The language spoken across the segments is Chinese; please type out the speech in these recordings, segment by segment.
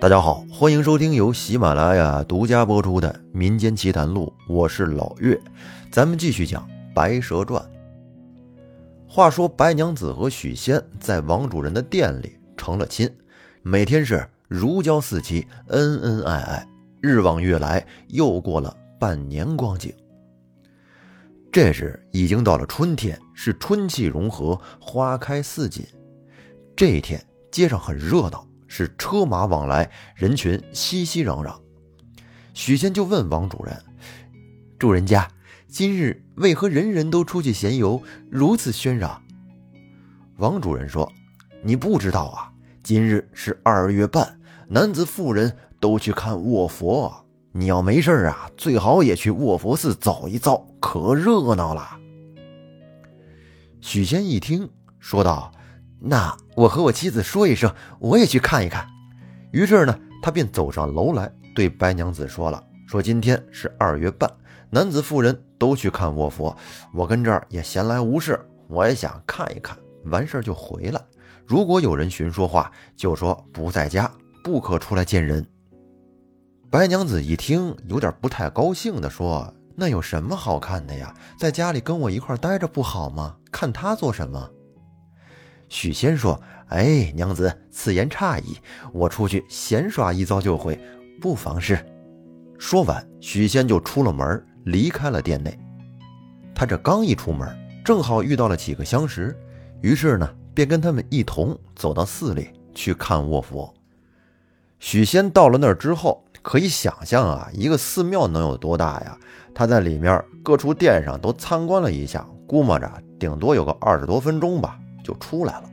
大家好，欢迎收听由喜马拉雅独家播出的《民间奇谈录》，我是老岳，咱们继续讲《白蛇传》。话说白娘子和许仙在王主人的店里成了亲，每天是如胶似漆，恩恩爱爱。日往月来，又过了半年光景。这时已经到了春天，是春气融合，花开似锦。这一天，街上很热闹。是车马往来，人群熙熙攘攘。许仙就问王主人：“主人家，今日为何人人都出去闲游，如此喧嚷？”王主人说：“你不知道啊，今日是二月半，男子妇人都去看卧佛。你要没事啊，最好也去卧佛寺走一遭，可热闹了。”许仙一听，说道。那我和我妻子说一声，我也去看一看。于是呢，他便走上楼来，对白娘子说了：“说今天是二月半，男子妇人都去看卧佛，我跟这儿也闲来无事，我也想看一看，完事儿就回来。如果有人寻说话，就说不在家，不可出来见人。”白娘子一听，有点不太高兴的说：“那有什么好看的呀？在家里跟我一块待着不好吗？看他做什么？”许仙说：“哎，娘子，此言差矣。我出去闲耍一遭就回，不妨事。”说完，许仙就出了门，离开了店内。他这刚一出门，正好遇到了几个相识，于是呢，便跟他们一同走到寺里去看卧佛。许仙到了那儿之后，可以想象啊，一个寺庙能有多大呀？他在里面各处殿上都参观了一下，估摸着顶多有个二十多分钟吧。就出来了。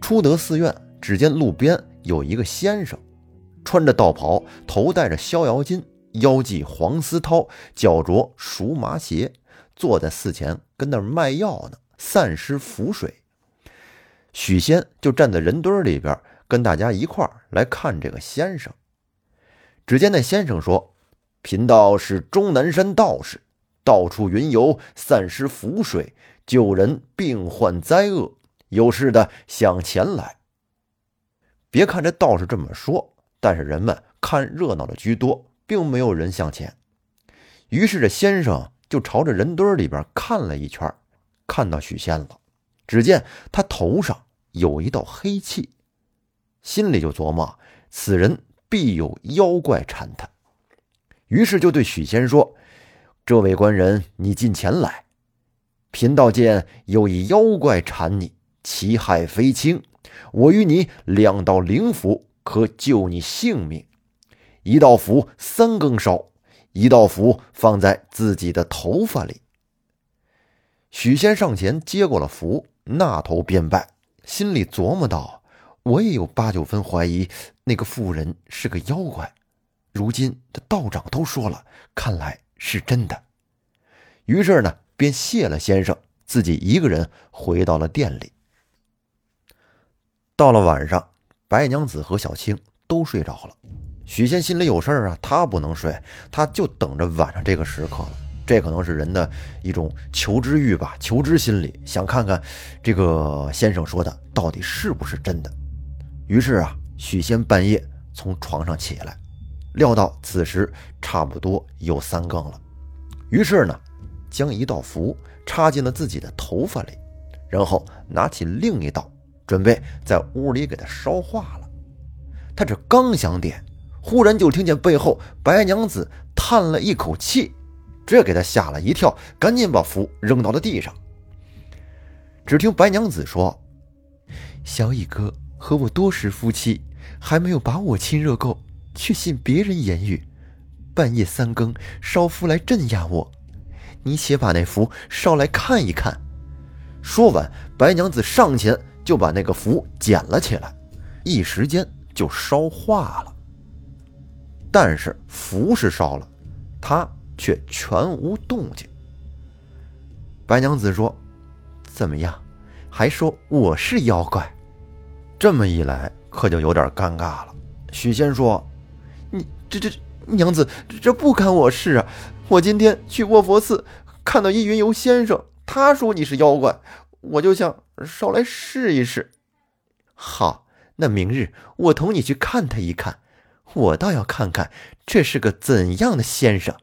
出得寺院，只见路边有一个先生，穿着道袍，头戴着逍遥巾，腰系黄丝绦，脚着熟麻鞋，坐在寺前跟那儿卖药呢，散施符水。许仙就站在人堆里边，跟大家一块儿来看这个先生。只见那先生说：“贫道是终南山道士，到处云游，散施符水。”救人病患灾厄，有事的向前来。别看这道士这么说，但是人们看热闹的居多，并没有人向前。于是这先生就朝着人堆里边看了一圈，看到许仙了。只见他头上有一道黑气，心里就琢磨：此人必有妖怪缠他。于是就对许仙说：“这位官人，你近前来。”贫道见有一妖怪缠你，其害非轻。我与你两道灵符，可救你性命。一道符三更烧，一道符放在自己的头发里。许仙上前接过了符，那头便拜，心里琢磨道：“我也有八九分怀疑那个妇人是个妖怪，如今这道长都说了，看来是真的。”于是呢。便谢了先生，自己一个人回到了店里。到了晚上，白娘子和小青都睡着了，许仙心里有事儿啊，他不能睡，他就等着晚上这个时刻了。这可能是人的一种求知欲吧，求知心理，想看看这个先生说的到底是不是真的。于是啊，许仙半夜从床上起来，料到此时差不多有三更了，于是呢。将一道符插进了自己的头发里，然后拿起另一道，准备在屋里给他烧化了。他这刚想点，忽然就听见背后白娘子叹了一口气，这给他吓了一跳，赶紧把符扔到了地上。只听白娘子说：“小乙哥和我多时夫妻，还没有把我亲热够，却信别人言语，半夜三更烧符来镇压我。”你且把那符烧来看一看。说完，白娘子上前就把那个符捡了起来，一时间就烧化了。但是符是烧了，她却全无动静。白娘子说：“怎么样？还说我是妖怪？”这么一来，可就有点尴尬了。许仙说：“你这这娘子，这不干我事啊。”我今天去卧佛寺，看到一云游先生，他说你是妖怪，我就想捎来试一试。好，那明日我同你去看他一看，我倒要看看这是个怎样的先生。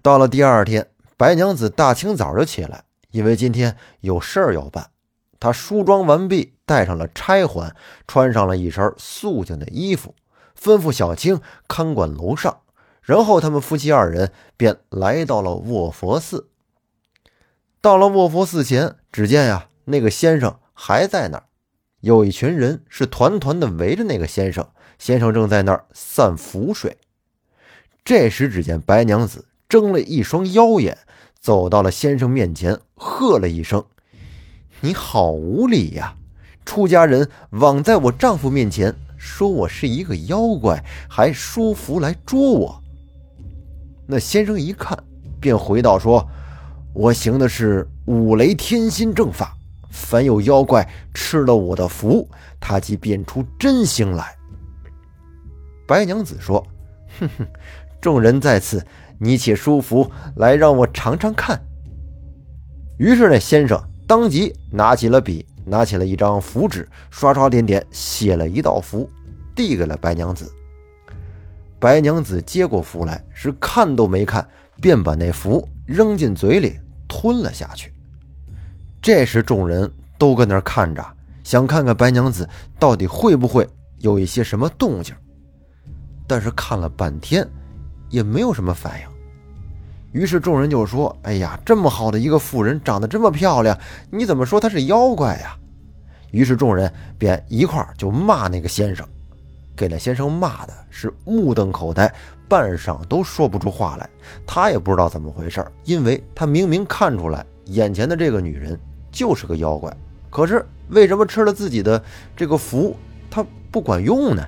到了第二天，白娘子大清早就起来，因为今天有事儿要办。她梳妆完毕，戴上了钗环，穿上了一身素净的衣服，吩咐小青看管楼上。然后他们夫妻二人便来到了卧佛寺。到了卧佛寺前，只见呀，那个先生还在那儿。有一群人是团团的围着那个先生，先生正在那儿散符水。这时，只见白娘子睁了一双妖眼，走到了先生面前，喝了一声：“你好无礼呀！出家人枉在我丈夫面前说我是一个妖怪，还书符来捉我。”那先生一看，便回道：“说我行的是五雷天心正法。”凡有妖怪吃了我的符，他即变出真形来。白娘子说：“哼哼，众人在此，你且书符来，让我尝尝看。”于是那先生当即拿起了笔，拿起了一张符纸，刷刷点点写了一道符，递给了白娘子。白娘子接过符来，是看都没看，便把那符扔进嘴里吞了下去。这时，众人都搁那看着，想看看白娘子到底会不会有一些什么动静。但是看了半天，也没有什么反应。于是众人就说：“哎呀，这么好的一个妇人，长得这么漂亮，你怎么说她是妖怪呀？”于是众人便一块就骂那个先生，给那先生骂的是目瞪口呆，半晌都说不出话来。他也不知道怎么回事，因为他明明看出来眼前的这个女人。就是个妖怪，可是为什么吃了自己的这个符，他不管用呢？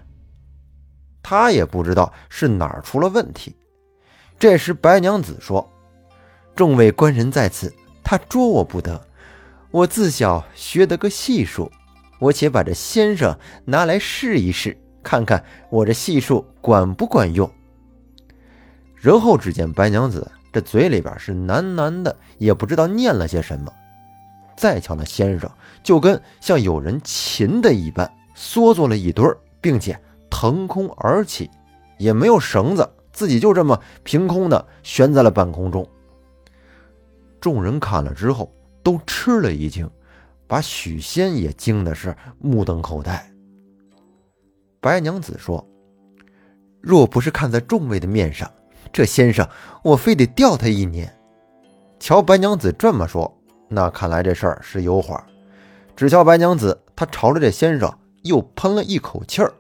他也不知道是哪儿出了问题。这时白娘子说：“众位官人在此，他捉我不得。我自小学得个戏术，我且把这先生拿来试一试，看看我这戏术管不管用。”然后只见白娘子这嘴里边是喃喃的，也不知道念了些什么。再瞧那先生，就跟像有人擒的一般，缩作了一堆，并且腾空而起，也没有绳子，自己就这么凭空的悬在了半空中。众人看了之后，都吃了一惊，把许仙也惊的是目瞪口呆。白娘子说：“若不是看在众位的面上，这先生我非得吊他一年。”瞧白娘子这么说。那看来这事儿是有话。只瞧白娘子，她朝着这先生又喷了一口气儿，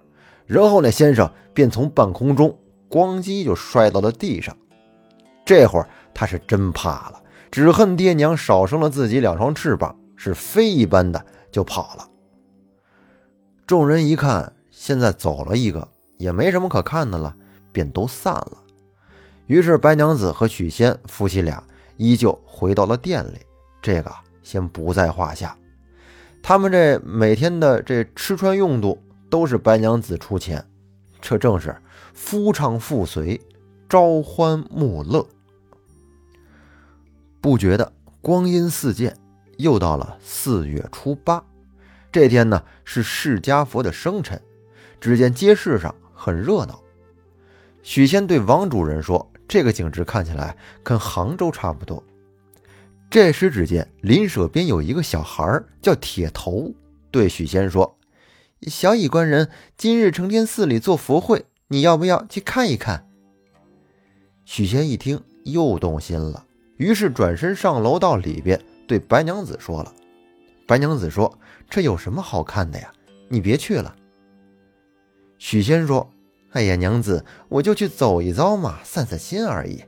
然后那先生便从半空中咣叽就摔到了地上。这会儿他是真怕了，只恨爹娘少生了自己两双翅膀，是飞一般的就跑了。众人一看，现在走了一个，也没什么可看的了，便都散了。于是白娘子和许仙夫妻俩依旧回到了店里。这个先不在话下，他们这每天的这吃穿用度都是白娘子出钱，这正是夫唱妇随，朝欢暮乐。不觉得光阴似箭，又到了四月初八，这天呢是释迦佛的生辰，只见街市上很热闹。许仙对王主人说：“这个景致看起来跟杭州差不多。”这时，只见邻舍边有一个小孩叫铁头，对许仙说：“小乙官人今日成天寺里做佛会，你要不要去看一看？”许仙一听，又动心了，于是转身上楼到里边，对白娘子说了。白娘子说：“这有什么好看的呀？你别去了。”许仙说：“哎呀，娘子，我就去走一遭嘛，散散心而已。”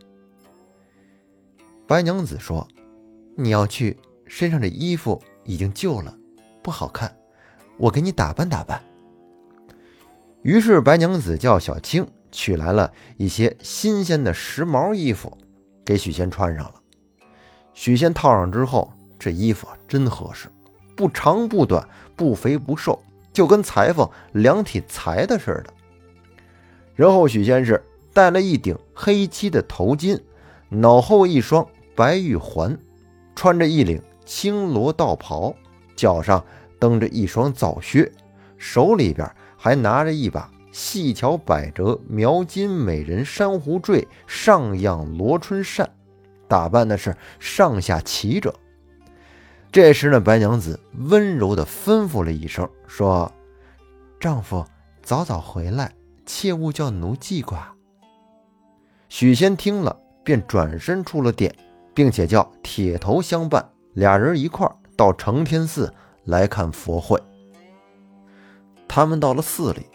白娘子说。你要去，身上的衣服已经旧了，不好看，我给你打扮打扮。于是白娘子叫小青取来了一些新鲜的时髦衣服，给许仙穿上了。许仙套上之后，这衣服真合适，不长不短，不肥不瘦，就跟裁缝量体裁的似的。然后许仙是戴了一顶黑漆的头巾，脑后一双白玉环。穿着一领青罗道袍，脚上蹬着一双皂靴，手里边还拿着一把细巧百折描金美人珊瑚坠上样罗春扇，打扮的是上下齐整。这时呢，白娘子温柔地吩咐了一声，说：“丈夫早早回来，切勿叫奴记挂。”许仙听了，便转身出了殿，并且叫铁头相伴，俩人一块到承天寺来看佛会。他们到了寺里，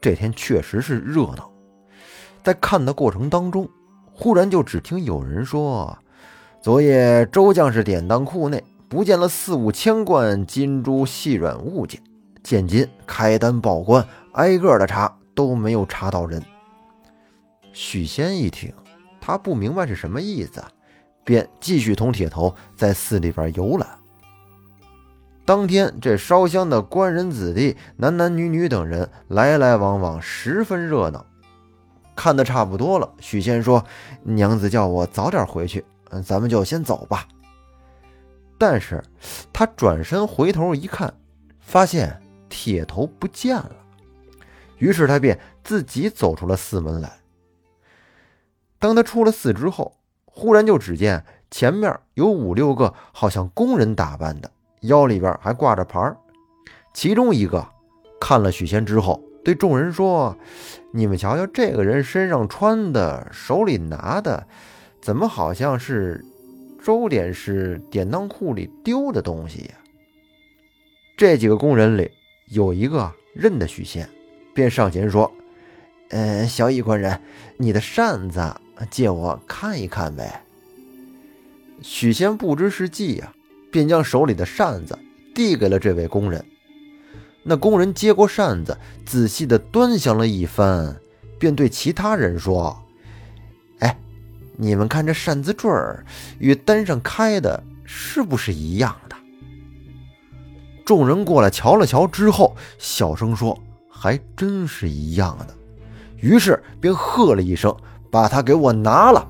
这天确实是热闹。在看的过程当中，忽然就只听有人说：“昨夜周将士典当库内。”不见了四五千贯金珠细软物件，现今开单报关，挨个的查都没有查到人。许仙一听，他不明白是什么意思，便继续同铁头在寺里边游览。当天这烧香的官人子弟、男男女女等人来来往往，十分热闹。看的差不多了，许仙说：“娘子叫我早点回去，嗯，咱们就先走吧。”但是他转身回头一看，发现铁头不见了，于是他便自己走出了寺门来。当他出了寺之后，忽然就只见前面有五六个好像工人打扮的，腰里边还挂着牌儿。其中一个看了许仙之后，对众人说：“你们瞧瞧，这个人身上穿的，手里拿的，怎么好像是……”周点是典当库里丢的东西呀。这几个工人里有一个认得许仙，便上前说：“嗯，小乙官人，你的扇子借我看一看呗。”许仙不知是计呀，便将手里的扇子递给了这位工人。那工人接过扇子，仔细的端详了一番，便对其他人说。你们看这扇子坠儿与单上开的是不是一样的？众人过来瞧了瞧之后，小声说：“还真是一样的。”于是便喝了一声：“把他给我拿了！”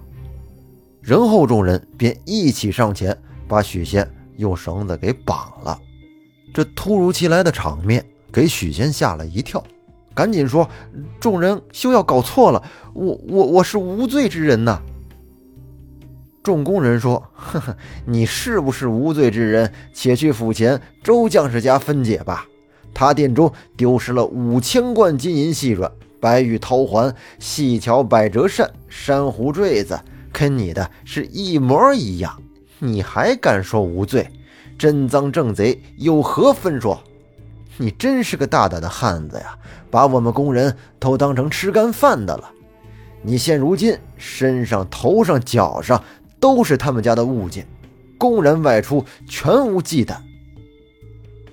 然后众人便一起上前，把许仙用绳子给绑了。这突如其来的场面给许仙吓了一跳，赶紧说：“众人休要搞错了，我我我是无罪之人呐！”众工人说：“呵呵，你是不是无罪之人？且去府前周将士家分解吧。他店中丢失了五千贯金银细软、白玉桃环、细巧百折扇、珊瑚坠子，跟你的是一模一样。你还敢说无罪？真赃正贼有何分说？你真是个大胆的汉子呀！把我们工人都当成吃干饭的了。你现如今身上、头上、脚上……”都是他们家的物件，公然外出，全无忌惮。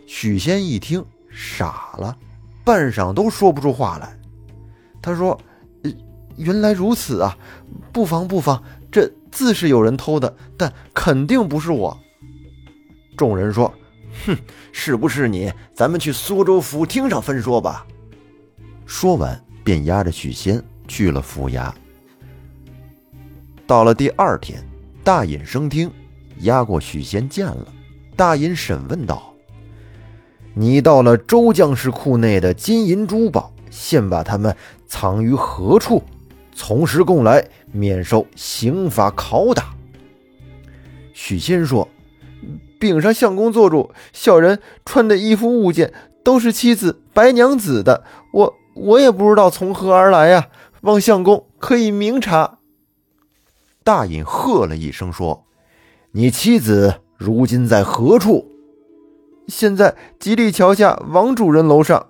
许仙一听傻了，半晌都说不出话来。他说：“原来如此啊，不妨不妨，这自是有人偷的，但肯定不是我。”众人说：“哼，是不是你？咱们去苏州府厅上分说吧。”说完，便押着许仙去了府衙。到了第二天。大隐升厅，押过许仙见了。大隐审问道：“你到了周将士库内的金银珠宝，现把他们藏于何处？从实供来，免受刑法拷打。”许仙说：“禀上相公做主，小人穿的衣服物件都是妻子白娘子的，我我也不知道从何而来呀，望相公可以明察。”大隐喝了一声，说：“你妻子如今在何处？”现在吉利桥下王主人楼上。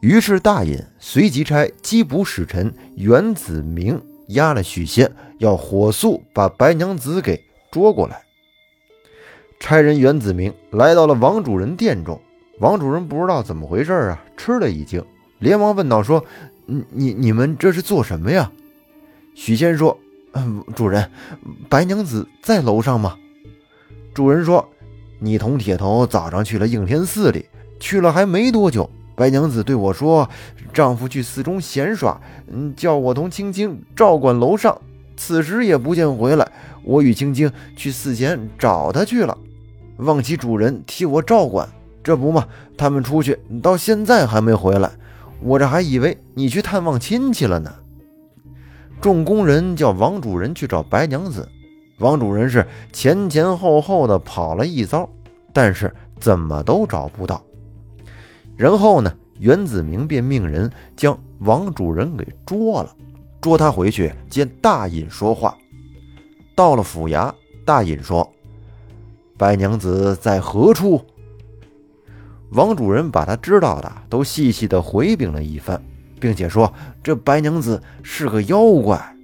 于是大隐随即差缉捕使臣袁子明押了许仙，要火速把白娘子给捉过来。差人袁子明来到了王主人殿中，王主人不知道怎么回事啊，吃了一惊，连忙问道：“说，你你你们这是做什么呀？”许仙说。嗯，主人，白娘子在楼上吗？主人说：“你同铁头早上去了应天寺里，去了还没多久，白娘子对我说，丈夫去寺中闲耍，嗯，叫我同青青照管楼上。此时也不见回来，我与青青去寺前找他去了，望其主人替我照管，这不嘛，他们出去到现在还没回来，我这还以为你去探望亲戚了呢。众工人叫王主人去找白娘子，王主人是前前后后的跑了一遭，但是怎么都找不到。然后呢，袁子明便命人将王主人给捉了，捉他回去见大隐说话。到了府衙，大隐说：“白娘子在何处？”王主人把他知道的都细细的回禀了一番。并且说这白娘子是个妖怪，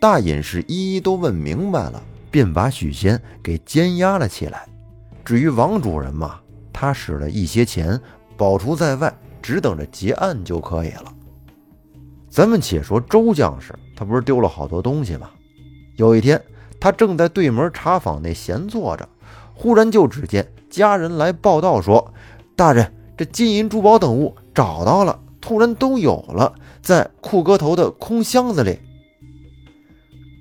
大隐士一一都问明白了，便把许仙给监押了起来。至于王主人嘛，他使了一些钱保出在外，只等着结案就可以了。咱们且说周将士，他不是丢了好多东西吗？有一天，他正在对门茶坊内闲坐着，忽然就只见家人来报道说：“大人，这金银珠宝等物找到了。”突然都有了，在库哥头的空箱子里。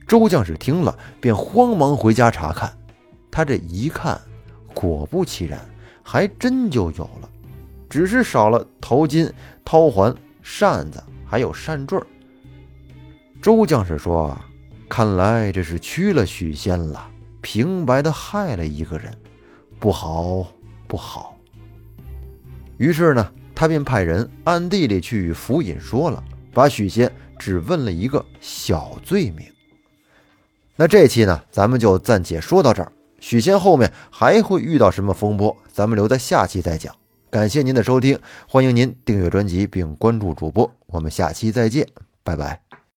周将士听了，便慌忙回家查看。他这一看，果不其然，还真就有了，只是少了头巾、绦环、扇子，还有扇坠。周将士说：“看来这是屈了许仙了，平白的害了一个人，不好，不好。”于是呢。他便派人暗地里去与府尹说了，把许仙只问了一个小罪名。那这期呢，咱们就暂且说到这儿。许仙后面还会遇到什么风波，咱们留在下期再讲。感谢您的收听，欢迎您订阅专辑并关注主播，我们下期再见，拜拜。